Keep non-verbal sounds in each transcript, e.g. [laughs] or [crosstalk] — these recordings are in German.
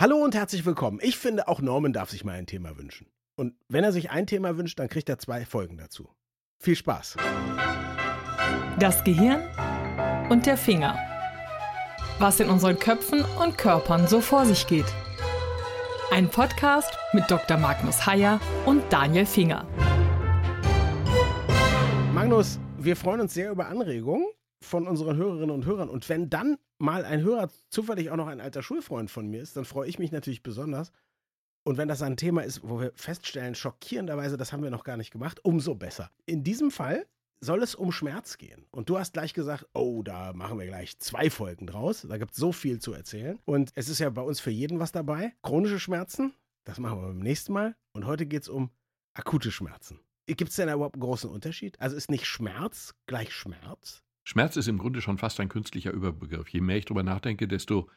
Hallo und herzlich willkommen. Ich finde, auch Norman darf sich mal ein Thema wünschen. Und wenn er sich ein Thema wünscht, dann kriegt er zwei Folgen dazu. Viel Spaß. Das Gehirn und der Finger. Was in unseren Köpfen und Körpern so vor sich geht. Ein Podcast mit Dr. Magnus Heyer und Daniel Finger. Magnus, wir freuen uns sehr über Anregungen von unseren Hörerinnen und Hörern. Und wenn dann mal ein Hörer zufällig auch noch ein alter Schulfreund von mir ist, dann freue ich mich natürlich besonders. Und wenn das ein Thema ist, wo wir feststellen, schockierenderweise, das haben wir noch gar nicht gemacht, umso besser. In diesem Fall soll es um Schmerz gehen. Und du hast gleich gesagt, oh, da machen wir gleich zwei Folgen draus. Da gibt es so viel zu erzählen. Und es ist ja bei uns für jeden was dabei. Chronische Schmerzen, das machen wir beim nächsten Mal. Und heute geht es um akute Schmerzen. Gibt es denn da überhaupt einen großen Unterschied? Also ist nicht Schmerz gleich Schmerz? Schmerz ist im Grunde schon fast ein künstlicher Überbegriff. Je mehr ich darüber nachdenke, desto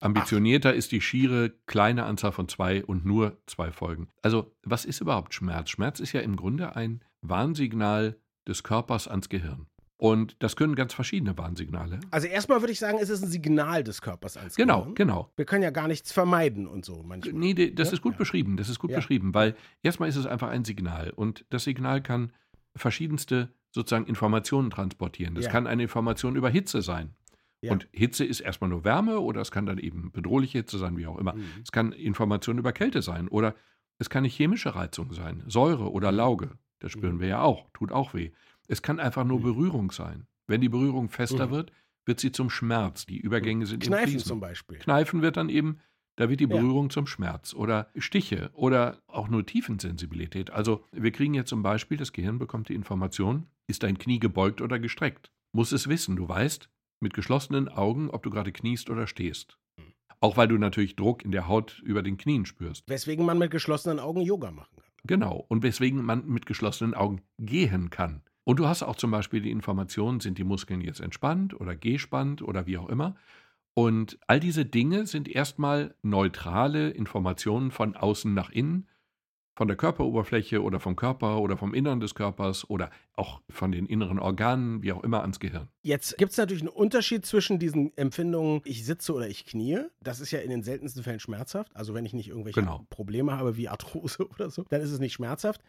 ambitionierter Ach. ist die schiere kleine Anzahl von zwei und nur zwei Folgen. Also, was ist überhaupt Schmerz? Schmerz ist ja im Grunde ein Warnsignal des Körpers ans Gehirn. Und das können ganz verschiedene Warnsignale. Also erstmal würde ich sagen, es ist ein Signal des Körpers ans genau, Gehirn. Genau, genau. Wir können ja gar nichts vermeiden und so manchmal. Nee, das ja? ist gut ja. beschrieben. Das ist gut ja. beschrieben, weil erstmal ist es einfach ein Signal. Und das Signal kann verschiedenste sozusagen Informationen transportieren. Das ja. kann eine Information über Hitze sein. Ja. Und Hitze ist erstmal nur Wärme oder es kann dann eben bedrohliche Hitze sein, wie auch immer. Mhm. Es kann Information über Kälte sein oder es kann eine chemische Reizung sein, Säure oder mhm. Lauge. Das spüren mhm. wir ja auch, tut auch weh. Es kann einfach nur mhm. Berührung sein. Wenn die Berührung fester mhm. wird, wird sie zum Schmerz. Die Übergänge sind Kneifen zum Beispiel. Kneifen wird dann eben da wird die Berührung ja. zum Schmerz oder Stiche oder auch nur Tiefensensibilität. Also wir kriegen jetzt zum Beispiel, das Gehirn bekommt die Information, ist dein Knie gebeugt oder gestreckt. Muss es wissen, du weißt mit geschlossenen Augen, ob du gerade kniest oder stehst. Hm. Auch weil du natürlich Druck in der Haut über den Knien spürst. Weswegen man mit geschlossenen Augen Yoga machen kann. Genau, und weswegen man mit geschlossenen Augen gehen kann. Und du hast auch zum Beispiel die Information, sind die Muskeln jetzt entspannt oder gespannt oder wie auch immer. Und all diese Dinge sind erstmal neutrale Informationen von außen nach innen, von der Körperoberfläche oder vom Körper oder vom Innern des Körpers oder auch von den inneren Organen, wie auch immer, ans Gehirn. Jetzt gibt es natürlich einen Unterschied zwischen diesen Empfindungen, ich sitze oder ich knie. Das ist ja in den seltensten Fällen schmerzhaft. Also wenn ich nicht irgendwelche genau. Probleme habe wie Arthrose [laughs] oder so, dann ist es nicht schmerzhaft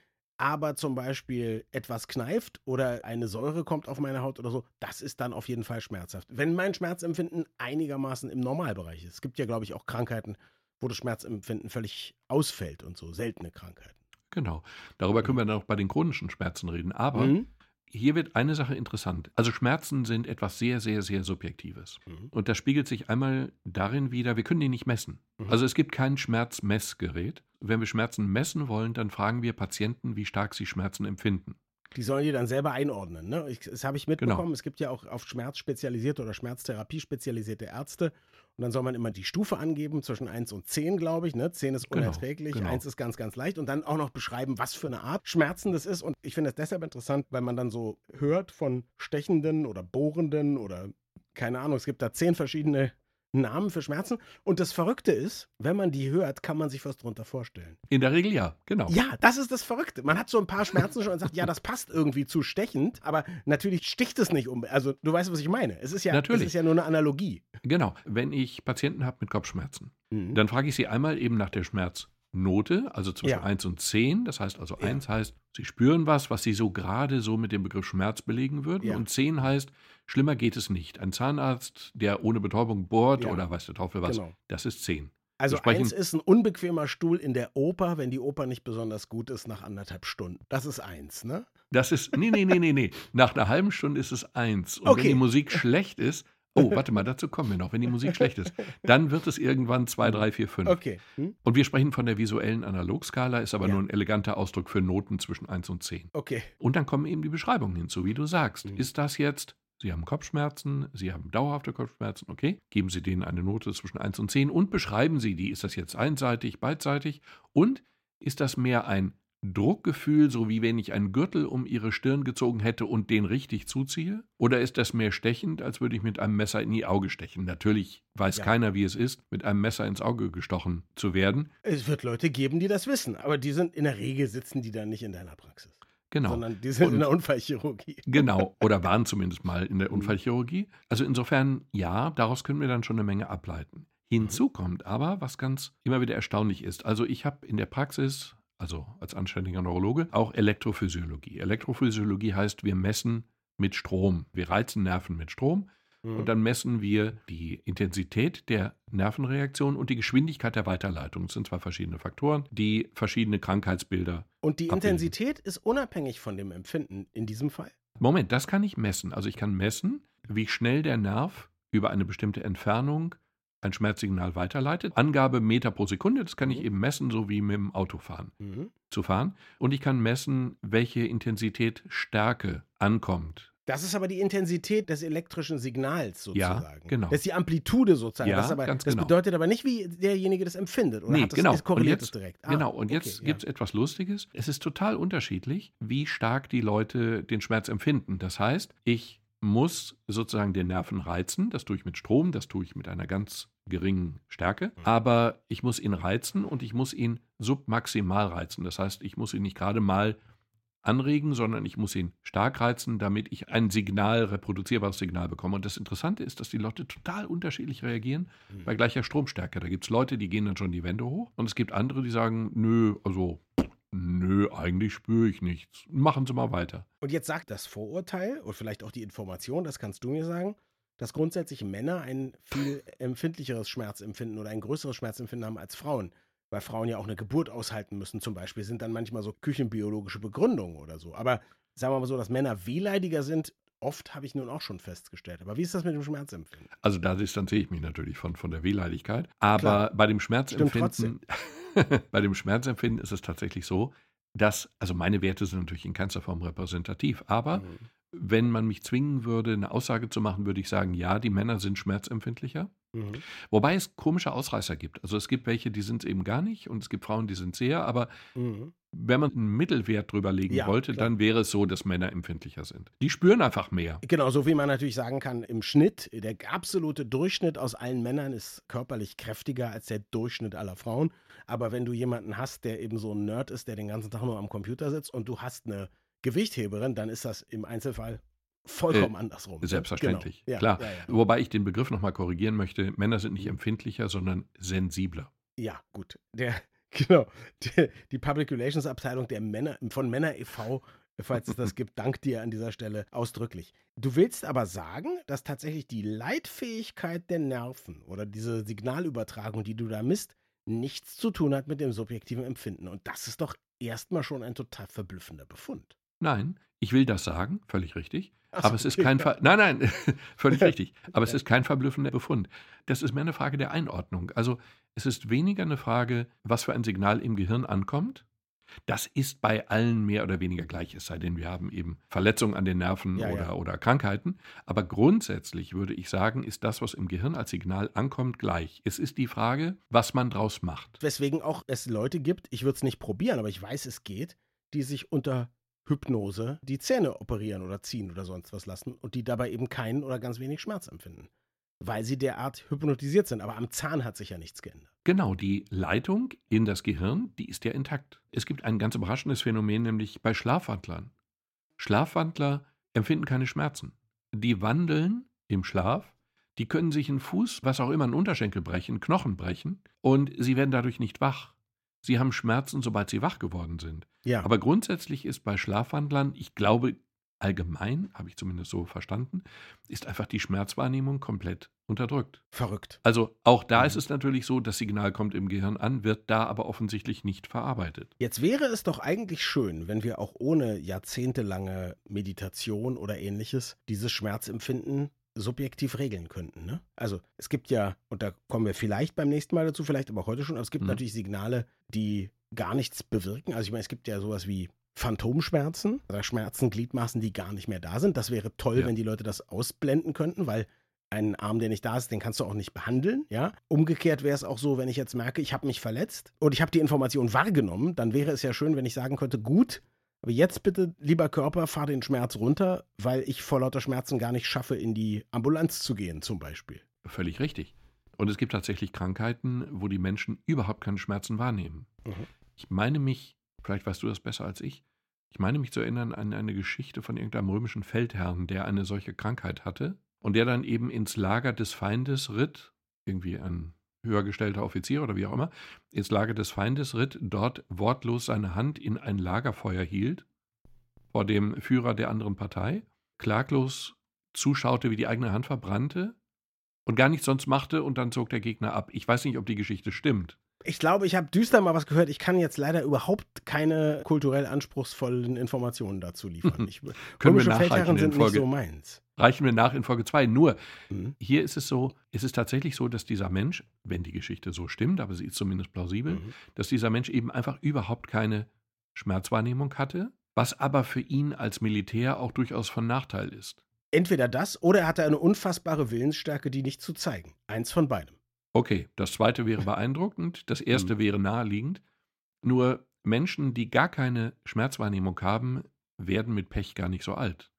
aber zum Beispiel etwas kneift oder eine Säure kommt auf meine Haut oder so, das ist dann auf jeden Fall schmerzhaft. Wenn mein Schmerzempfinden einigermaßen im Normalbereich ist. Es gibt ja, glaube ich, auch Krankheiten, wo das Schmerzempfinden völlig ausfällt und so, seltene Krankheiten. Genau. Darüber können wir dann auch bei den chronischen Schmerzen reden. Aber mhm hier wird eine Sache interessant. Also Schmerzen sind etwas sehr, sehr, sehr Subjektives. Mhm. Und das spiegelt sich einmal darin wieder, wir können die nicht messen. Mhm. Also es gibt kein Schmerzmessgerät. Wenn wir Schmerzen messen wollen, dann fragen wir Patienten, wie stark sie Schmerzen empfinden. Die sollen die dann selber einordnen. Ne? Ich, das habe ich mitbekommen. Genau. Es gibt ja auch auf Schmerz spezialisierte oder Schmerztherapie spezialisierte Ärzte. Und dann soll man immer die Stufe angeben zwischen 1 und 10, glaube ich. Ne? 10 ist genau, unerträglich, genau, genau. 1 ist ganz, ganz leicht. Und dann auch noch beschreiben, was für eine Art Schmerzen das ist. Und ich finde das deshalb interessant, weil man dann so hört von stechenden oder bohrenden oder keine Ahnung, es gibt da zehn verschiedene Namen für Schmerzen. Und das Verrückte ist, wenn man die hört, kann man sich was drunter vorstellen. In der Regel ja, genau. Ja, das ist das Verrückte. Man hat so ein paar Schmerzen schon und sagt, ja, das passt irgendwie zu stechend, aber natürlich sticht es nicht um. Also du weißt, was ich meine. Es ist ja, natürlich. Es ist ja nur eine Analogie. Genau. Wenn ich Patienten habe mit Kopfschmerzen, mhm. dann frage ich sie einmal eben nach der Schmerz. Note, also zwischen ja. 1 und 10. Das heißt also, ja. 1 heißt, Sie spüren was, was Sie so gerade so mit dem Begriff Schmerz belegen würden. Ja. Und 10 heißt, schlimmer geht es nicht. Ein Zahnarzt, der ohne Betäubung bohrt ja. oder weiß der Teufel was, genau. das ist 10. Also eins ist ein unbequemer Stuhl in der Oper, wenn die Oper nicht besonders gut ist, nach anderthalb Stunden. Das ist eins, ne? Das ist, nee, nee, nee, nee, nee. Nach einer halben Stunde ist es eins. Und okay. wenn die Musik schlecht ist, Oh, warte mal, dazu kommen wir noch. Wenn die Musik schlecht ist, dann wird es irgendwann 2, 3, 4, 5. Okay. Hm? Und wir sprechen von der visuellen Analogskala, ist aber ja. nur ein eleganter Ausdruck für Noten zwischen 1 und 10. Okay. Und dann kommen eben die Beschreibungen hinzu, wie du sagst. Mhm. Ist das jetzt, Sie haben Kopfschmerzen, Sie haben dauerhafte Kopfschmerzen, okay? Geben Sie denen eine Note zwischen 1 und 10 und beschreiben Sie die. Ist das jetzt einseitig, beidseitig? Und ist das mehr ein Druckgefühl, so wie wenn ich einen Gürtel um ihre Stirn gezogen hätte und den richtig zuziehe? Oder ist das mehr stechend, als würde ich mit einem Messer in die Auge stechen? Natürlich weiß ja. keiner, wie es ist, mit einem Messer ins Auge gestochen zu werden. Es wird Leute geben, die das wissen, aber die sind in der Regel sitzen die dann nicht in deiner Praxis. Genau. Sondern die sind und, in der Unfallchirurgie. [laughs] Genau, oder waren zumindest mal in der mhm. Unfallchirurgie. Also insofern, ja, daraus können wir dann schon eine Menge ableiten. Hinzu kommt aber, was ganz immer wieder erstaunlich ist. Also ich habe in der Praxis, also als anständiger Neurologe, auch Elektrophysiologie. Elektrophysiologie heißt, wir messen mit Strom. Wir reizen Nerven mit Strom mhm. und dann messen wir die Intensität der Nervenreaktion und die Geschwindigkeit der Weiterleitung. Das sind zwei verschiedene Faktoren, die verschiedene Krankheitsbilder. Und die abbilden. Intensität ist unabhängig von dem Empfinden in diesem Fall? Moment, das kann ich messen. Also ich kann messen, wie schnell der Nerv über eine bestimmte Entfernung ein Schmerzsignal weiterleitet. Angabe Meter pro Sekunde, das kann ich mhm. eben messen, so wie mit dem Autofahren mhm. zu fahren. Und ich kann messen, welche Intensität Stärke ankommt. Das ist aber die Intensität des elektrischen Signals sozusagen. Ja, genau. Das ist die Amplitude sozusagen. Ja, das, aber, das genau. bedeutet aber nicht, wie derjenige das empfindet. Oder nee, hat das, genau. Korreliert es direkt. Ah, genau, und okay, jetzt ja. gibt es etwas Lustiges. Es ist total unterschiedlich, wie stark die Leute den Schmerz empfinden. Das heißt, ich muss sozusagen den Nerven reizen. Das tue ich mit Strom, das tue ich mit einer ganz geringen Stärke. Mhm. Aber ich muss ihn reizen und ich muss ihn submaximal reizen. Das heißt, ich muss ihn nicht gerade mal anregen, sondern ich muss ihn stark reizen, damit ich ein Signal, reproduzierbares Signal bekomme. Und das Interessante ist, dass die Leute total unterschiedlich reagieren mhm. bei gleicher Stromstärke. Da gibt es Leute, die gehen dann schon die Wände hoch und es gibt andere, die sagen, nö, also Nö, eigentlich spüre ich nichts. Machen Sie mal weiter. Und jetzt sagt das Vorurteil und vielleicht auch die Information, das kannst du mir sagen, dass grundsätzlich Männer ein viel empfindlicheres Schmerzempfinden oder ein größeres Schmerzempfinden haben als Frauen. Weil Frauen ja auch eine Geburt aushalten müssen, zum Beispiel, sind dann manchmal so küchenbiologische Begründungen oder so. Aber sagen wir mal so, dass Männer wehleidiger sind, oft habe ich nun auch schon festgestellt. Aber wie ist das mit dem Schmerzempfinden? Also da distanziere ich mich natürlich von, von der Wehleidigkeit. Aber Klar. bei dem Schmerzempfinden [laughs] [laughs] bei dem Schmerzempfinden ist es tatsächlich so, dass, also meine Werte sind natürlich in keinster Form repräsentativ, aber mhm. Wenn man mich zwingen würde, eine Aussage zu machen, würde ich sagen, ja, die Männer sind schmerzempfindlicher. Mhm. Wobei es komische Ausreißer gibt. Also es gibt welche, die sind es eben gar nicht und es gibt Frauen, die sind sehr, aber mhm. wenn man einen Mittelwert drüber legen ja, wollte, klar. dann wäre es so, dass Männer empfindlicher sind. Die spüren einfach mehr. Genau, so wie man natürlich sagen kann, im Schnitt, der absolute Durchschnitt aus allen Männern ist körperlich kräftiger als der Durchschnitt aller Frauen. Aber wenn du jemanden hast, der eben so ein Nerd ist, der den ganzen Tag nur am Computer sitzt und du hast eine Gewichtheberin, dann ist das im Einzelfall vollkommen äh, andersrum. Selbstverständlich, genau. klar. Ja, ja, ja. Wobei ich den Begriff nochmal korrigieren möchte. Männer sind nicht empfindlicher, sondern sensibler. Ja, gut. Der, [laughs] genau. Die, die Public Relations Abteilung der Männer, von Männer e.V., falls es das [laughs] gibt, dankt dir an dieser Stelle ausdrücklich. Du willst aber sagen, dass tatsächlich die Leitfähigkeit der Nerven oder diese Signalübertragung, die du da misst, nichts zu tun hat mit dem subjektiven Empfinden. Und das ist doch erstmal schon ein total verblüffender Befund. Nein, ich will das sagen, völlig richtig. So, aber es ist kein Ver Nein, nein, [laughs] völlig richtig. Aber es ist kein verblüffender Befund. Das ist mehr eine Frage der Einordnung. Also es ist weniger eine Frage, was für ein Signal im Gehirn ankommt. Das ist bei allen mehr oder weniger gleich, es sei denn, wir haben eben Verletzungen an den Nerven ja, oder, ja. oder Krankheiten. Aber grundsätzlich würde ich sagen, ist das, was im Gehirn als Signal ankommt, gleich. Es ist die Frage, was man draus macht. Weswegen auch es Leute gibt, ich würde es nicht probieren, aber ich weiß, es geht, die sich unter Hypnose die Zähne operieren oder ziehen oder sonst was lassen und die dabei eben keinen oder ganz wenig Schmerz empfinden. Weil sie derart hypnotisiert sind. Aber am Zahn hat sich ja nichts geändert. Genau, die Leitung in das Gehirn, die ist ja intakt. Es gibt ein ganz überraschendes Phänomen, nämlich bei Schlafwandlern. Schlafwandler empfinden keine Schmerzen. Die wandeln im Schlaf, die können sich einen Fuß, was auch immer, einen Unterschenkel brechen, Knochen brechen und sie werden dadurch nicht wach. Sie haben Schmerzen, sobald sie wach geworden sind. Ja. Aber grundsätzlich ist bei Schlafwandlern, ich glaube allgemein, habe ich zumindest so verstanden, ist einfach die Schmerzwahrnehmung komplett unterdrückt. Verrückt. Also auch da mhm. ist es natürlich so, das Signal kommt im Gehirn an, wird da aber offensichtlich nicht verarbeitet. Jetzt wäre es doch eigentlich schön, wenn wir auch ohne jahrzehntelange Meditation oder ähnliches dieses Schmerzempfinden subjektiv regeln könnten. Ne? Also es gibt ja, und da kommen wir vielleicht beim nächsten Mal dazu, vielleicht aber heute schon, aber es gibt mhm. natürlich Signale, die gar nichts bewirken. Also ich meine, es gibt ja sowas wie Phantomschmerzen oder Schmerzen, Gliedmaßen, die gar nicht mehr da sind. Das wäre toll, ja. wenn die Leute das ausblenden könnten, weil ein Arm, der nicht da ist, den kannst du auch nicht behandeln, ja. Umgekehrt wäre es auch so, wenn ich jetzt merke, ich habe mich verletzt und ich habe die Information wahrgenommen, dann wäre es ja schön, wenn ich sagen könnte, gut, aber jetzt bitte, lieber Körper, fahr den Schmerz runter, weil ich vor lauter Schmerzen gar nicht schaffe, in die Ambulanz zu gehen, zum Beispiel. Völlig richtig. Und es gibt tatsächlich Krankheiten, wo die Menschen überhaupt keine Schmerzen wahrnehmen. Mhm. Ich meine mich, vielleicht weißt du das besser als ich, ich meine mich zu erinnern an eine Geschichte von irgendeinem römischen Feldherrn, der eine solche Krankheit hatte und der dann eben ins Lager des Feindes ritt, irgendwie ein höhergestellter Offizier oder wie auch immer, ins Lager des Feindes ritt, dort wortlos seine Hand in ein Lagerfeuer hielt, vor dem Führer der anderen Partei, klaglos zuschaute, wie die eigene Hand verbrannte und gar nichts sonst machte und dann zog der Gegner ab. Ich weiß nicht, ob die Geschichte stimmt. Ich glaube, ich habe düster mal was gehört. Ich kann jetzt leider überhaupt keine kulturell anspruchsvollen Informationen dazu liefern. [laughs] Ich, Können wir nachreichen sind Folge, nicht so meins. Reichen wir nach in Folge 2. Nur, mhm. hier ist es so, es ist tatsächlich so, dass dieser Mensch, wenn die Geschichte so stimmt, aber sie ist zumindest plausibel, mhm. dass dieser Mensch eben einfach überhaupt keine Schmerzwahrnehmung hatte, was aber für ihn als Militär auch durchaus von Nachteil ist. Entweder das oder er hatte eine unfassbare Willensstärke, die nicht zu zeigen. Eins von beidem. Okay, das zweite wäre beeindruckend, das [laughs] erste mhm. wäre naheliegend. Nur Menschen, die gar keine Schmerzwahrnehmung haben, werden mit Pech gar nicht so alt.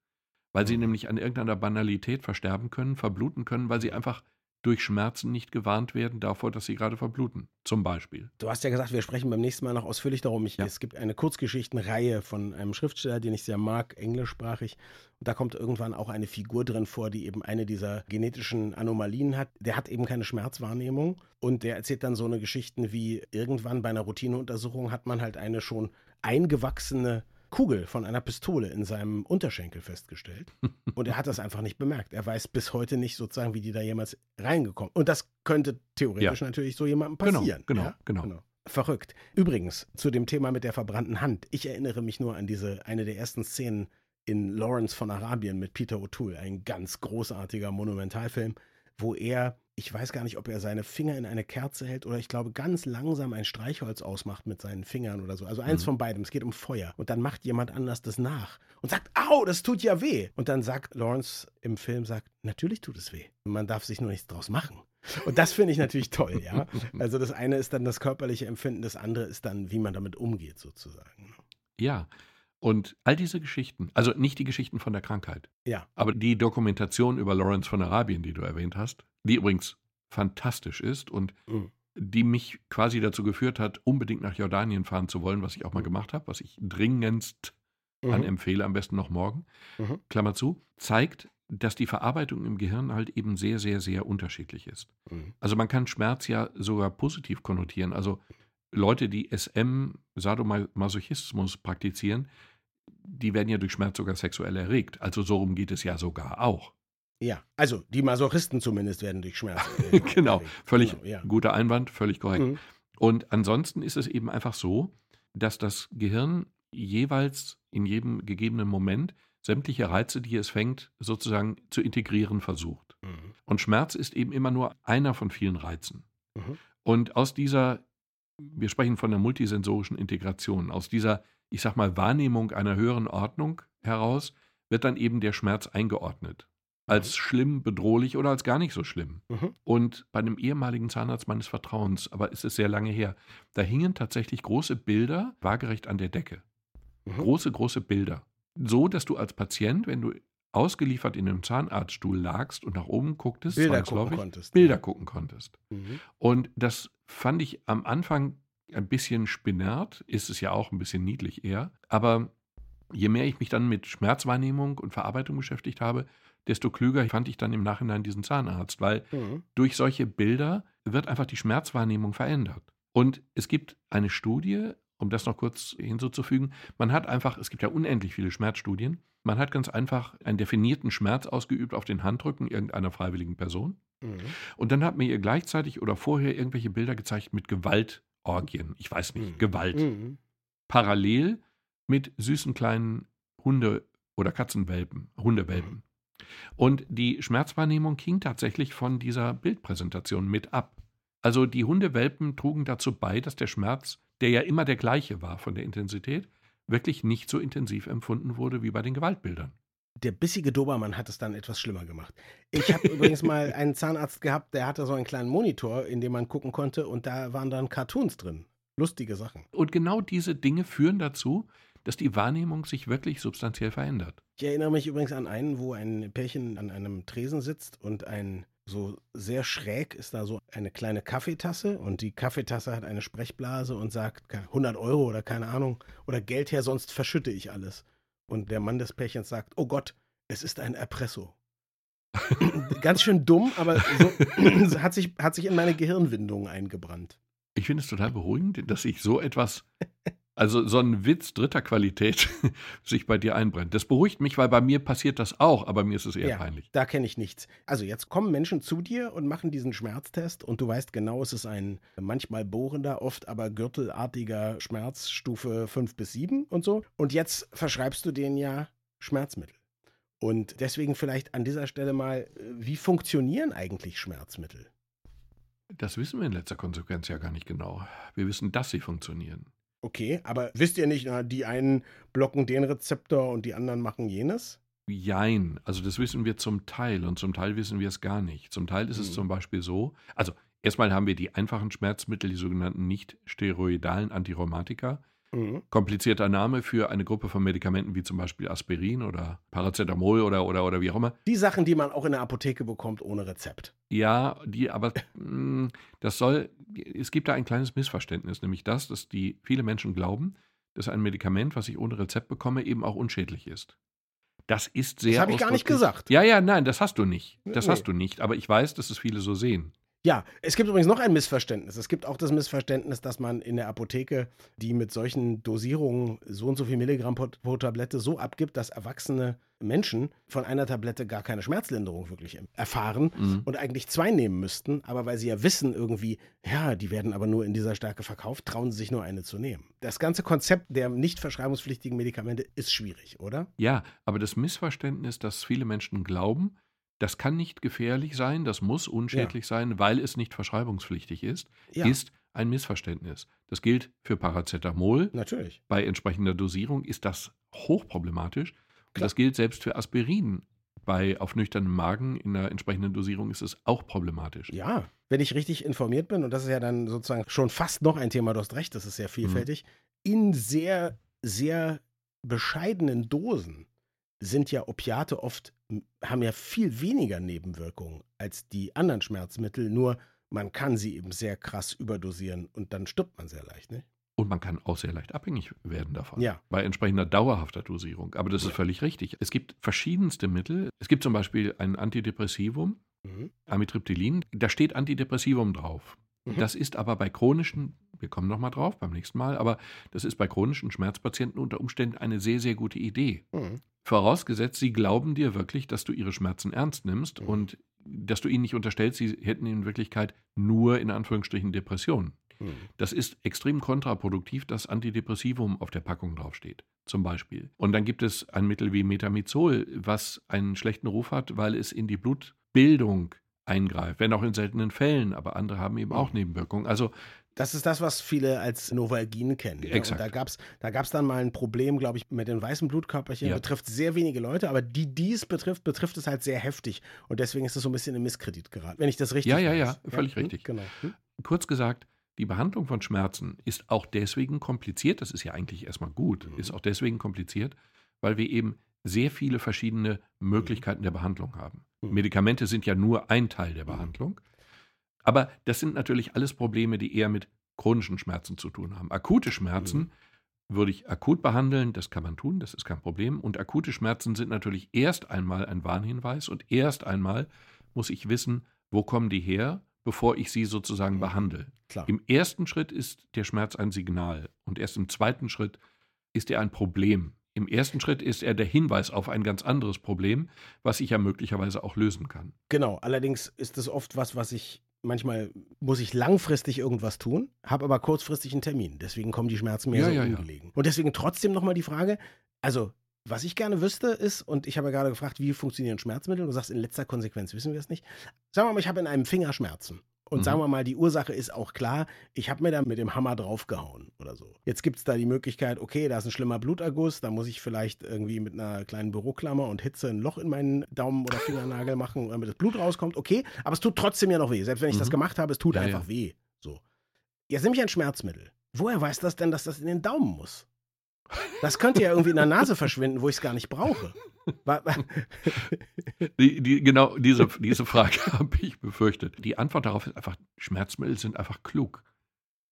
Weil sie nämlich an irgendeiner Banalität versterben können, verbluten können, weil sie einfach durch Schmerzen nicht gewarnt werden davor, dass sie gerade verbluten, zum Beispiel. Du hast ja gesagt, wir sprechen beim nächsten Mal noch ausführlich darum. Ich, ja. Es gibt eine Kurzgeschichtenreihe von einem Schriftsteller, den ich sehr mag, englischsprachig. Und da kommt irgendwann auch eine Figur drin vor, die eben eine dieser genetischen Anomalien hat. Der hat eben keine Schmerzwahrnehmung und der erzählt dann so eine Geschichten wie irgendwann bei einer Routineuntersuchung hat man halt eine schon eingewachsene Kugel von einer Pistole in seinem Unterschenkel festgestellt. [laughs] Und er hat das einfach nicht bemerkt. Er weiß bis heute nicht sozusagen, wie die da jemals reingekommen. Und das könnte theoretisch ja. natürlich so jemandem genau, passieren. Genau, ja? genau, genau. Verrückt. Übrigens, zu dem Thema mit der verbrannten Hand. Ich erinnere mich nur an diese, eine der ersten Szenen in Lawrence von Arabien mit Peter O'Toole. Ein ganz großartiger Monumentalfilm, wo er ich weiß gar nicht, ob er seine Finger in eine Kerze hält oder ich glaube ganz langsam ein Streichholz ausmacht mit seinen Fingern oder so. Also eins mhm. von beidem. Es geht um Feuer. Und dann macht jemand anders das nach und sagt, au, das tut ja weh. Und dann sagt Lawrence im Film, sagt, natürlich tut es weh. Man darf sich nur nichts draus machen. Und das finde ich natürlich toll, ja. [laughs] Also das eine ist dann das körperliche Empfinden, das andere ist dann, wie man damit umgeht, sozusagen. Ja. Und all diese Geschichten, also nicht die Geschichten von der Krankheit, ja. aber die Dokumentation über Lawrence von Arabien, die du erwähnt hast, die übrigens fantastisch ist und mhm. die mich quasi dazu geführt hat, unbedingt nach Jordanien fahren zu wollen, was ich auch mal mhm. gemacht habe, was ich dringendst mhm. anempfehle, am besten noch morgen, mhm. Klammer zu, zeigt, dass die Verarbeitung im Gehirn halt eben sehr, sehr, sehr unterschiedlich ist. Mhm. Also man kann Schmerz ja sogar positiv konnotieren. Also Leute, die SM, Sadomasochismus praktizieren, die werden ja durch Schmerz sogar sexuell erregt. Also so rum geht es ja sogar auch. Ja, also die Masochisten zumindest werden durch Schmerz. [laughs] Äh, genau, völlig genau, ja. guter Einwand, völlig korrekt. Mhm. Und ansonsten ist es eben einfach so, dass das Gehirn jeweils in jedem gegebenen Moment sämtliche Reize, die es fängt, sozusagen zu integrieren versucht. Mhm. Und Schmerz ist eben immer nur einer von vielen Reizen. Mhm. Und aus dieser, wir sprechen von der multisensorischen Integration, aus dieser, ich sag mal, Wahrnehmung einer höheren Ordnung heraus, wird dann eben der Schmerz eingeordnet als schlimm, bedrohlich oder als gar nicht so schlimm. Mhm. Und bei einem ehemaligen Zahnarzt meines Vertrauens, aber es ist sehr lange her, da hingen tatsächlich große Bilder waagerecht an der Decke. Mhm. Große, große Bilder. So, dass du als Patient, wenn du ausgeliefert in einem Zahnarztstuhl lagst und nach oben gucktest, Bilder gucken konntest. Bilder gucken konntest. Mhm. Und das fand ich am Anfang ein bisschen spinnert, ist es ja auch ein bisschen niedlich eher. Aber je mehr ich mich dann mit Schmerzwahrnehmung und Verarbeitung beschäftigt habe, desto klüger fand ich dann im Nachhinein diesen Zahnarzt, weil mhm. durch solche Bilder wird einfach die Schmerzwahrnehmung verändert. Und es gibt eine Studie, um das noch kurz hinzuzufügen, man hat einfach, es gibt ja unendlich viele Schmerzstudien, man hat ganz einfach einen definierten Schmerz ausgeübt auf den Handrücken irgendeiner freiwilligen Person. Mhm. Und dann hat man ihr gleichzeitig oder vorher irgendwelche Bilder gezeigt mit Gewaltorgien. Ich weiß nicht, mhm. Gewalt. Mhm. Parallel mit süßen kleinen Hunde- oder Katzenwelpen, Hundewelpen. Und die Schmerzwahrnehmung ging tatsächlich von dieser Bildpräsentation mit ab. Also die Hundewelpen trugen dazu bei, dass der Schmerz, der ja immer der gleiche war von der Intensität, wirklich nicht so intensiv empfunden wurde wie bei den Gewaltbildern. Der bissige Dobermann hat es dann etwas schlimmer gemacht. Ich habe übrigens mal [laughs] einen Zahnarzt gehabt, der hatte so einen kleinen Monitor, in dem man gucken konnte und da waren dann Cartoons drin. Lustige Sachen. Und genau diese Dinge führen dazu, dass die Wahrnehmung sich wirklich substanziell verändert. Ich erinnere mich übrigens an einen, wo ein Pärchen an einem Tresen sitzt und ein so sehr schräg ist da so eine kleine Kaffeetasse und die Kaffeetasse hat eine Sprechblase und sagt 100 Euro oder keine Ahnung oder Geld her, sonst verschütte ich alles. Und der Mann des Pärchens sagt, oh Gott, es ist ein Erpresso. [laughs] Ganz schön dumm, aber so, [clears throat] hat, sich, hat sich in meine Gehirnwindungen eingebrannt. Ich finde es total beruhigend, dass ich so etwas, [laughs] also so ein Witz dritter Qualität [laughs] sich bei dir einbrennt. Das beruhigt mich, weil bei mir passiert das auch, aber mir ist es eher ja, peinlich. Da kenne ich nichts. Also jetzt kommen Menschen zu dir und machen diesen Schmerztest und du weißt genau, es ist ein manchmal bohrender, oft aber gürtelartiger Schmerz, Stufe 5 bis 7 und so. Und jetzt verschreibst du denen ja Schmerzmittel. Und deswegen vielleicht an dieser Stelle mal, wie funktionieren eigentlich Schmerzmittel? Das wissen wir in letzter Konsequenz ja gar nicht genau. Wir wissen, dass sie funktionieren. Okay, aber wisst ihr nicht, die einen blocken den Rezeptor und die anderen machen jenes? Jein, also das wissen wir zum Teil und zum Teil wissen wir es gar nicht. Zum Teil ist es hm. zum Beispiel so, also erstmal haben wir die einfachen Schmerzmittel, die sogenannten nicht steroidalen Antirheumatika. Mhm. Komplizierter Name für eine Gruppe von Medikamenten wie zum Beispiel Aspirin oder Paracetamol oder, oder, oder wie auch immer. Die Sachen, die man auch in der Apotheke bekommt ohne Rezept. Ja, die, aber mh, mm, das soll, es gibt da ein kleines Missverständnis, nämlich das, dass die viele Menschen glauben, dass ein Medikament, was ich ohne Rezept bekomme, eben auch unschädlich ist. Das ist sehr. Das habe ich gar nicht gesagt. Ja, ja, nein, das hast du nicht. Das nee. hast du nicht. Aber ich weiß, dass es viele so sehen. Ja, es gibt übrigens noch ein Missverständnis. Es gibt auch das Missverständnis, dass man in der Apotheke die mit solchen Dosierungen so und so viel Milligramm pro, Tablette so abgibt, dass erwachsene Menschen von einer Tablette gar keine Schmerzlinderung wirklich erfahren mhm. und eigentlich zwei nehmen müssten. Aber weil sie ja wissen irgendwie, ja, die werden aber nur in dieser Stärke verkauft, trauen sie sich nur eine zu nehmen. Das ganze Konzept der nicht verschreibungspflichtigen Medikamente ist schwierig, oder? Ja, aber das Missverständnis, dass viele Menschen glauben, das kann nicht gefährlich sein, das muss unschädlich ja. sein, weil es nicht verschreibungspflichtig ist, ja. ist ein Missverständnis. Das gilt für Paracetamol. Natürlich. Bei entsprechender Dosierung ist das hochproblematisch. Und das gilt selbst für Aspirin. Bei auf nüchternem Magen in der entsprechenden Dosierung ist es auch problematisch. Ja, wenn ich richtig informiert bin, und das ist ja dann sozusagen schon fast noch ein Thema, du hast recht, das ist sehr mhm. vielfältig, mhm. in sehr, sehr bescheidenen Dosen sind ja Opiate oft, haben ja viel weniger Nebenwirkungen als die anderen Schmerzmittel, nur man kann sie eben sehr krass überdosieren und dann stirbt man sehr leicht, ne? Und man kann auch sehr leicht abhängig werden davon. Ja. Bei entsprechender dauerhafter Dosierung. Aber das ja. ist völlig richtig. Es gibt verschiedenste Mittel. Es gibt zum Beispiel ein Antidepressivum, mhm. Amitriptylin. Da steht Antidepressivum drauf. Mhm. Das ist aber bei chronischen, wir kommen nochmal drauf beim nächsten Mal, aber das ist bei chronischen Schmerzpatienten unter Umständen eine sehr, sehr gute Idee. Mhm. Vorausgesetzt, sie glauben dir wirklich, dass du ihre Schmerzen ernst nimmst mhm. und dass du ihnen nicht unterstellst, sie hätten in Wirklichkeit nur in Anführungsstrichen Depressionen. Mhm. Das ist extrem kontraproduktiv, dass Antidepressivum auf der Packung draufsteht, zum Beispiel. Und dann gibt es ein Mittel wie Metamizol, was einen schlechten Ruf hat, weil es in die Blutbildung eingreift, wenn auch in seltenen Fällen, aber andere haben eben auch mhm. Nebenwirkungen. Also das ist das, was viele als Novalgin kennen. Ja? Exakt. Und da gab es da gab's dann mal ein Problem, glaube ich, mit den weißen Blutkörperchen. Ja. Betrifft sehr wenige Leute, aber die, die es betrifft, betrifft es halt sehr heftig. Und deswegen ist es so ein bisschen in Misskredit geraten, wenn ich das richtig Ja, ja, ja, völlig ja? richtig. Genau. Hm? Kurz gesagt, die Behandlung von Schmerzen ist auch deswegen kompliziert, das ist ja eigentlich erstmal gut, mhm. ist auch deswegen kompliziert, weil wir eben sehr viele verschiedene Möglichkeiten der Behandlung haben. Mhm. Medikamente sind ja nur ein Teil der mhm. Behandlung. Aber das sind natürlich alles Probleme, die eher mit chronischen Schmerzen zu tun haben. Akute Schmerzen mhm. würde ich akut behandeln, das kann man tun, das ist kein Problem. Und akute Schmerzen sind natürlich erst einmal ein Warnhinweis und erst einmal muss ich wissen, wo kommen die her, bevor ich sie sozusagen mhm. behandle. Klar. Im ersten Schritt ist der Schmerz ein Signal und erst im zweiten Schritt ist er ein Problem. Im ersten Schritt ist er der Hinweis auf ein ganz anderes Problem, was ich ja möglicherweise auch lösen kann. Genau, allerdings ist es oft was, was ich manchmal muss ich langfristig irgendwas tun, habe aber kurzfristig einen Termin. Deswegen kommen die Schmerzen mehr ja, so ja, ungelegen. Ja. Und deswegen trotzdem nochmal die Frage, also was ich gerne wüsste ist, und ich habe ja gerade gefragt, wie funktionieren Schmerzmittel? Du sagst, in letzter Konsequenz wissen wir es nicht. Sagen wir mal, ich habe in einem Finger Schmerzen. Und mhm. sagen wir mal, die Ursache ist auch klar, ich habe mir da mit dem Hammer draufgehauen oder so. Jetzt gibt es da die Möglichkeit, okay, da ist ein schlimmer Bluterguss, da muss ich vielleicht irgendwie mit einer kleinen Büroklammer und Hitze ein Loch in meinen Daumen oder Fingernagel machen, damit das Blut rauskommt, okay, aber es tut trotzdem ja noch weh. Selbst wenn ich mhm. das gemacht habe, es tut ja, einfach ja. weh. So. Jetzt nehme ich ein Schmerzmittel. Woher weiß das denn, dass das in den Daumen muss? Das könnte ja irgendwie in der Nase verschwinden, wo ich es gar nicht brauche. [laughs] die, die, genau diese, diese Frage [laughs] habe ich befürchtet. Die Antwort darauf ist einfach, Schmerzmittel sind einfach klug.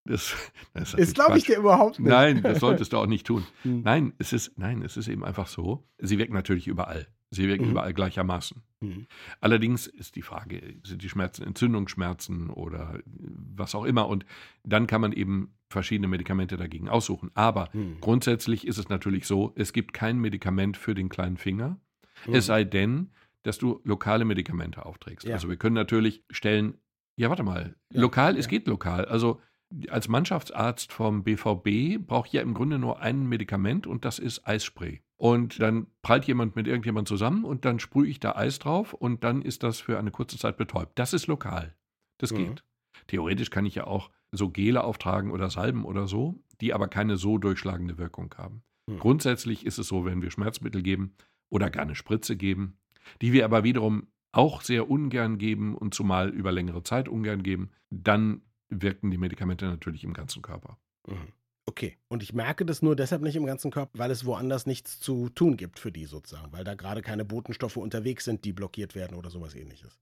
Das, das ist, glaube ich dir überhaupt nicht. Nein, das [laughs] solltest du auch nicht tun. Hm. Nein, es ist, nein, es ist eben einfach so. Sie wirken natürlich überall. Sie wirken mhm. überall gleichermaßen. Mhm. Allerdings ist die Frage, sind die Schmerzen Entzündungsschmerzen oder was auch immer? Und dann kann man eben verschiedene Medikamente dagegen aussuchen. Aber mhm. grundsätzlich ist es natürlich so, es gibt kein Medikament für den kleinen Finger, es mhm. sei denn, dass du lokale Medikamente aufträgst. Ja. Also wir können natürlich stellen, ja, warte mal, ja. lokal, ja. es geht lokal. Also als Mannschaftsarzt vom BVB brauche ich ja im Grunde nur ein Medikament und das ist Eisspray. Und dann prallt jemand mit irgendjemand zusammen und dann sprühe ich da Eis drauf und dann ist das für eine kurze Zeit betäubt. Das ist lokal. Das mhm. geht. Theoretisch kann ich ja auch so Gele auftragen oder Salben oder so, die aber keine so durchschlagende Wirkung haben. Mhm. Grundsätzlich ist es so, wenn wir Schmerzmittel geben oder gar eine Spritze geben, die wir aber wiederum auch sehr ungern geben und zumal über längere Zeit ungern geben, dann wirken die Medikamente natürlich im ganzen Körper. Mhm. Okay. Und ich merke das nur deshalb nicht im ganzen Körper, weil es woanders nichts zu tun gibt für die sozusagen, weil da gerade keine Botenstoffe unterwegs sind, die blockiert werden oder sowas ähnliches.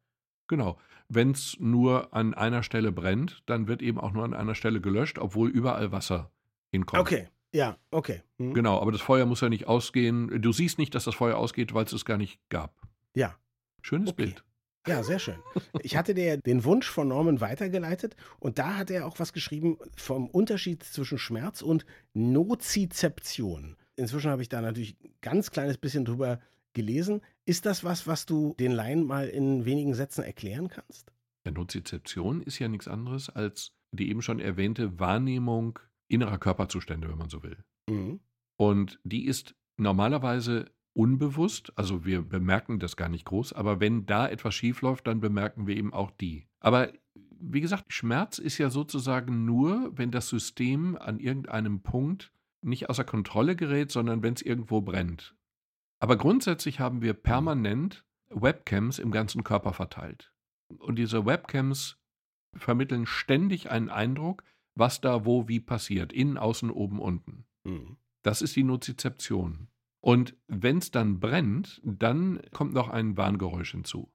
Genau. Wenn es nur an einer Stelle brennt, dann wird eben auch nur an einer Stelle gelöscht, obwohl überall Wasser hinkommt. Okay. Ja, okay. Hm. Genau, aber das Feuer muss ja nicht ausgehen. Du siehst nicht, dass das Feuer ausgeht, weil es es gar nicht gab. Ja. Schönes okay. Bild. Ja, sehr schön. Ich hatte dir den Wunsch von Norman weitergeleitet und da hat er auch was geschrieben vom Unterschied zwischen Schmerz und Nozizeption. Inzwischen habe ich da natürlich ein ganz kleines bisschen drüber gelesen. Ist das was, was du den Laien mal in wenigen Sätzen erklären kannst? Ja, Nozizeption ist ja nichts anderes als die eben schon erwähnte Wahrnehmung innerer Körperzustände, wenn man so will. Mhm. Und die ist normalerweise unbewusst, also wir bemerken das gar nicht groß, aber wenn da etwas schief läuft, dann bemerken wir eben auch die. Aber wie gesagt, Schmerz ist ja sozusagen nur, wenn das System an irgendeinem Punkt nicht außer Kontrolle gerät, sondern wenn es irgendwo brennt. Aber grundsätzlich haben wir permanent Webcams im ganzen Körper verteilt. Und diese Webcams vermitteln ständig einen Eindruck, was da wo wie passiert, innen, außen, oben, unten. Mhm. Das ist die Nozizeption. Und wenn es dann brennt, dann kommt noch ein Warngeräusch hinzu.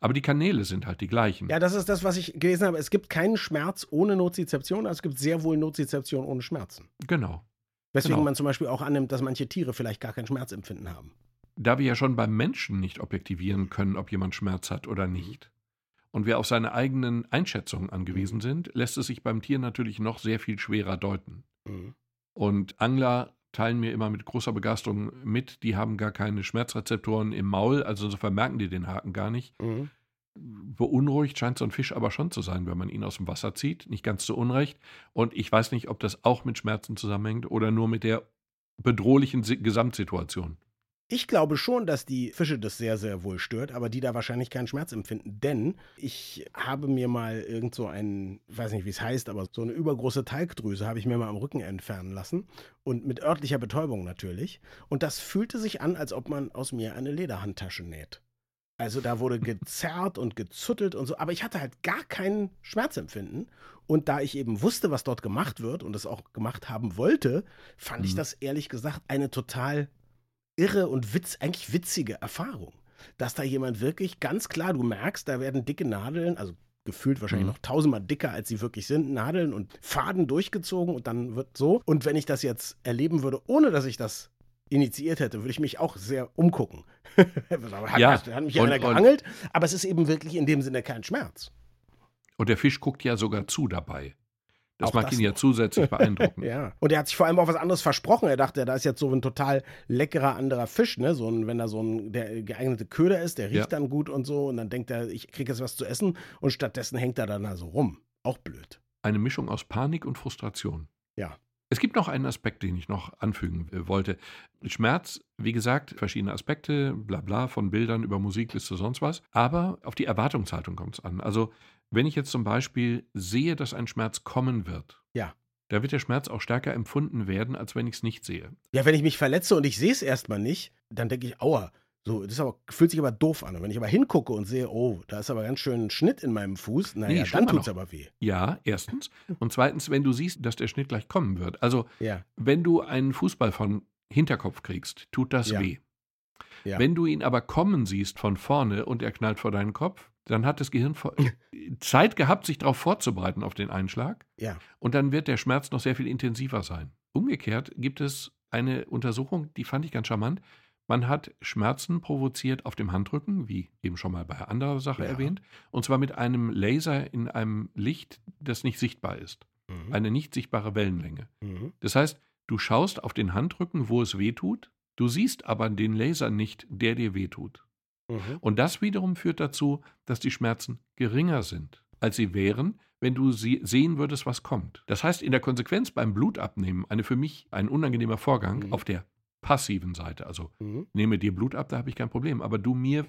Aber die Kanäle sind halt die gleichen. Ja, das ist das, was ich gelesen habe. Es gibt keinen Schmerz ohne Nozizeption, also es gibt sehr wohl Nozizeption ohne Schmerzen. Genau. Weswegen genau. man zum Beispiel auch annimmt, dass manche Tiere vielleicht gar kein Schmerzempfinden haben. Da wir ja schon beim Menschen nicht objektivieren können, ob jemand Schmerz hat oder nicht, und wir auf seine eigenen Einschätzungen angewiesen mhm. sind, lässt es sich beim Tier natürlich noch sehr viel schwerer deuten. Mhm. Und Angler teilen mir immer mit großer Begeisterung mit, die haben gar keine Schmerzrezeptoren im Maul, also insofern merken die den Haken gar nicht. Mhm. Beunruhigt scheint so ein Fisch aber schon zu sein, wenn man ihn aus dem Wasser zieht. Nicht ganz zu Unrecht. Und ich weiß nicht, ob das auch mit Schmerzen zusammenhängt oder nur mit der bedrohlichen Gesamtsituation. Ich glaube schon, dass die Fische das sehr, sehr wohl stört, aber die da wahrscheinlich keinen Schmerz empfinden, denn ich habe mir mal irgend so ein, weiß nicht, wie es heißt, aber so eine übergroße Talgdrüse habe ich mir mal am Rücken entfernen lassen und mit örtlicher Betäubung natürlich. Und das fühlte sich an, als ob man aus mir eine Lederhandtasche näht. Also da wurde [laughs] gezerrt und gezuttelt und so, aber ich hatte halt gar kein Schmerzempfinden. Und da ich eben wusste, was dort gemacht wird und es auch gemacht haben wollte, fand mhm. ich das ehrlich gesagt eine total irre und witz, eigentlich witzige Erfahrung. Dass da jemand wirklich ganz klar, du merkst, da werden dicke Nadeln, also gefühlt wahrscheinlich mhm. noch tausendmal dicker, als sie wirklich sind, Nadeln und Faden durchgezogen und dann wird so. Und wenn ich das jetzt erleben würde, ohne dass ich das initiiert hätte, würde ich mich auch sehr umgucken. [laughs] hat, ja, hat mich ja einer geangelt, aber es ist eben wirklich in dem Sinne kein Schmerz. Und der Fisch guckt ja sogar zu dabei. Das auch mag das ihn ja zusätzlich beeindrucken. [laughs] ja. Und er hat sich vor allem auch was anderes versprochen. Er dachte, da ist jetzt so ein total leckerer anderer Fisch, ne? So ein, wenn da so ein der geeignete Köder ist, der riecht ja. dann gut und so. Und dann denkt er, ich kriege jetzt was zu essen. Und stattdessen hängt er dann da so rum. Auch blöd. Eine Mischung aus Panik und Frustration. Ja. Es gibt noch einen Aspekt, den ich noch anfügen äh, wollte. Schmerz, wie gesagt, verschiedene Aspekte, bla bla, von Bildern über Musikliste, sonst was. Aber auf die Erwartungshaltung kommt es an. Also wenn ich jetzt zum Beispiel sehe, dass ein Schmerz kommen wird, ja. da wird der Schmerz auch stärker empfunden werden, als wenn ich es nicht sehe. Ja, wenn ich mich verletze und ich sehe es erstmal nicht, dann denke ich, aua. So, das aber, fühlt sich aber doof an. Und wenn ich aber hingucke und sehe, oh, da ist aber ganz schön ein Schnitt in meinem Fuß, naja, nee, dann tut es aber weh. Ja, erstens. Und zweitens, wenn du siehst, dass der Schnitt gleich kommen wird. Also, ja. wenn du einen Fußball von Hinterkopf kriegst, tut das ja. weh. Ja. Wenn du ihn aber kommen siehst von vorne und er knallt vor deinen Kopf, dann hat das Gehirn Zeit gehabt, sich darauf vorzubereiten auf den Einschlag. Ja. Und dann wird der Schmerz noch sehr viel intensiver sein. Umgekehrt gibt es eine Untersuchung, die fand ich ganz charmant. Man hat Schmerzen provoziert auf dem Handrücken, wie eben schon mal bei anderer Sache ja. erwähnt, und zwar mit einem Laser in einem Licht, das nicht sichtbar ist. Mhm. Eine nicht sichtbare Wellenlänge. Mhm. Das heißt, du schaust auf den Handrücken, wo es weh tut, du siehst aber den Laser nicht, der dir weh tut. Mhm. Und das wiederum führt dazu, dass die Schmerzen geringer sind, als sie wären, wenn du sie sehen würdest, was kommt. Das heißt, in der Konsequenz beim Blutabnehmen, eine für mich ein unangenehmer Vorgang mhm. auf der passiven Seite. Also mhm. nehme dir Blut ab, da habe ich kein Problem. Aber du mir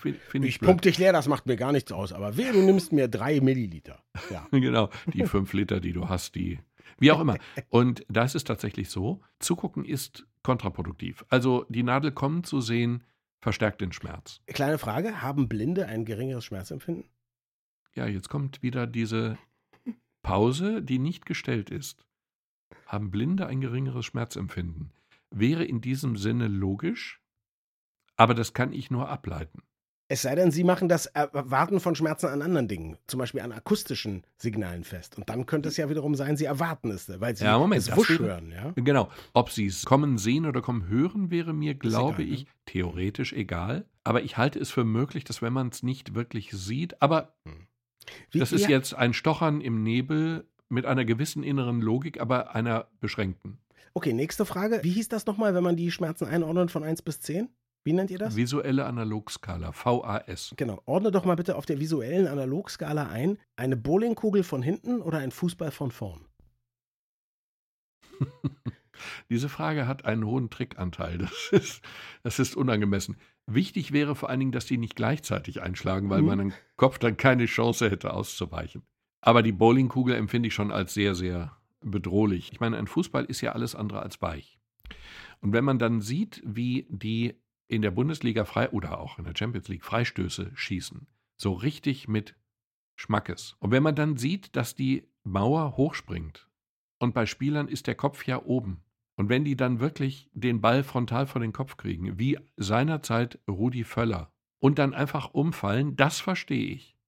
finde ich. Ich pump dich leer, das macht mir gar nichts aus. Aber wehe, du nimmst mir drei Milliliter. Ja. [laughs] genau, die fünf Liter, die du hast, die. Wie auch immer. Und da ist es tatsächlich so: Zugucken ist kontraproduktiv. Also die Nadel kommen zu sehen, verstärkt den Schmerz. Kleine Frage: Haben Blinde ein geringeres Schmerzempfinden? Ja, jetzt kommt wieder diese Pause, die nicht gestellt ist. Haben Blinde ein geringeres Schmerzempfinden? wäre in diesem Sinne logisch, aber das kann ich nur ableiten. Es sei denn, Sie machen das Erwarten von Schmerzen an anderen Dingen, zum Beispiel an akustischen Signalen fest. Und dann könnte es ja wiederum sein, Sie erwarten es, weil Sie ja, Moment, es wusch hören. Ja? Genau. Ob Sie es kommen sehen oder kommen hören, wäre mir, glaube egal, ich, ne? theoretisch egal. Aber ich halte es für möglich, dass wenn man es nicht wirklich sieht, aber hm. Wie, das ist jetzt ein Stochern im Nebel mit einer gewissen inneren Logik, aber einer beschränkten. Okay, nächste Frage. Wie hieß das nochmal, wenn man die Schmerzen einordnet von 1 bis 10? Wie nennt ihr das? Visuelle Analogskala, VAS. Genau. Ordne doch mal bitte auf der visuellen Analogskala ein. Eine Bowlingkugel von hinten oder ein Fußball von vorn? [laughs] Diese Frage hat einen hohen Trickanteil. Das ist, das ist unangemessen. Wichtig wäre vor allen Dingen, dass die nicht gleichzeitig einschlagen, weil mhm. mein Kopf dann keine Chance hätte auszuweichen. Aber die Bowlingkugel empfinde ich schon als sehr, sehr bedrohlich. Ich meine, ein Fußball ist ja alles andere als weich. Und wenn man dann sieht, wie die in der Bundesliga frei oder auch in der Champions League Freistöße schießen, so richtig mit Schmackes. Und wenn man dann sieht, dass die Mauer hochspringt und bei Spielern ist der Kopf ja oben. Und wenn die dann wirklich den Ball frontal vor den Kopf kriegen, wie seinerzeit Rudi Völler, und dann einfach umfallen, das verstehe ich.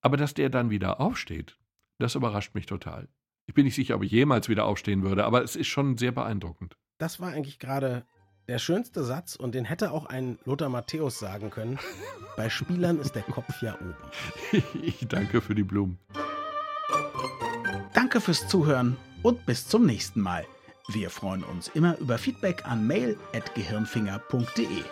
Aber dass der dann wieder aufsteht, das überrascht mich total. Ich bin nicht sicher, ob ich jemals wieder aufstehen würde, aber es ist schon sehr beeindruckend. Das war eigentlich gerade der schönste Satz und den hätte auch ein Lothar Matthäus sagen können. Bei Spielern ist der Kopf ja oben. ich [laughs] danke für die Blumen. Danke fürs Zuhören und bis zum nächsten Mal. Wir freuen uns immer über Feedback an mail.gehirnfinger.de.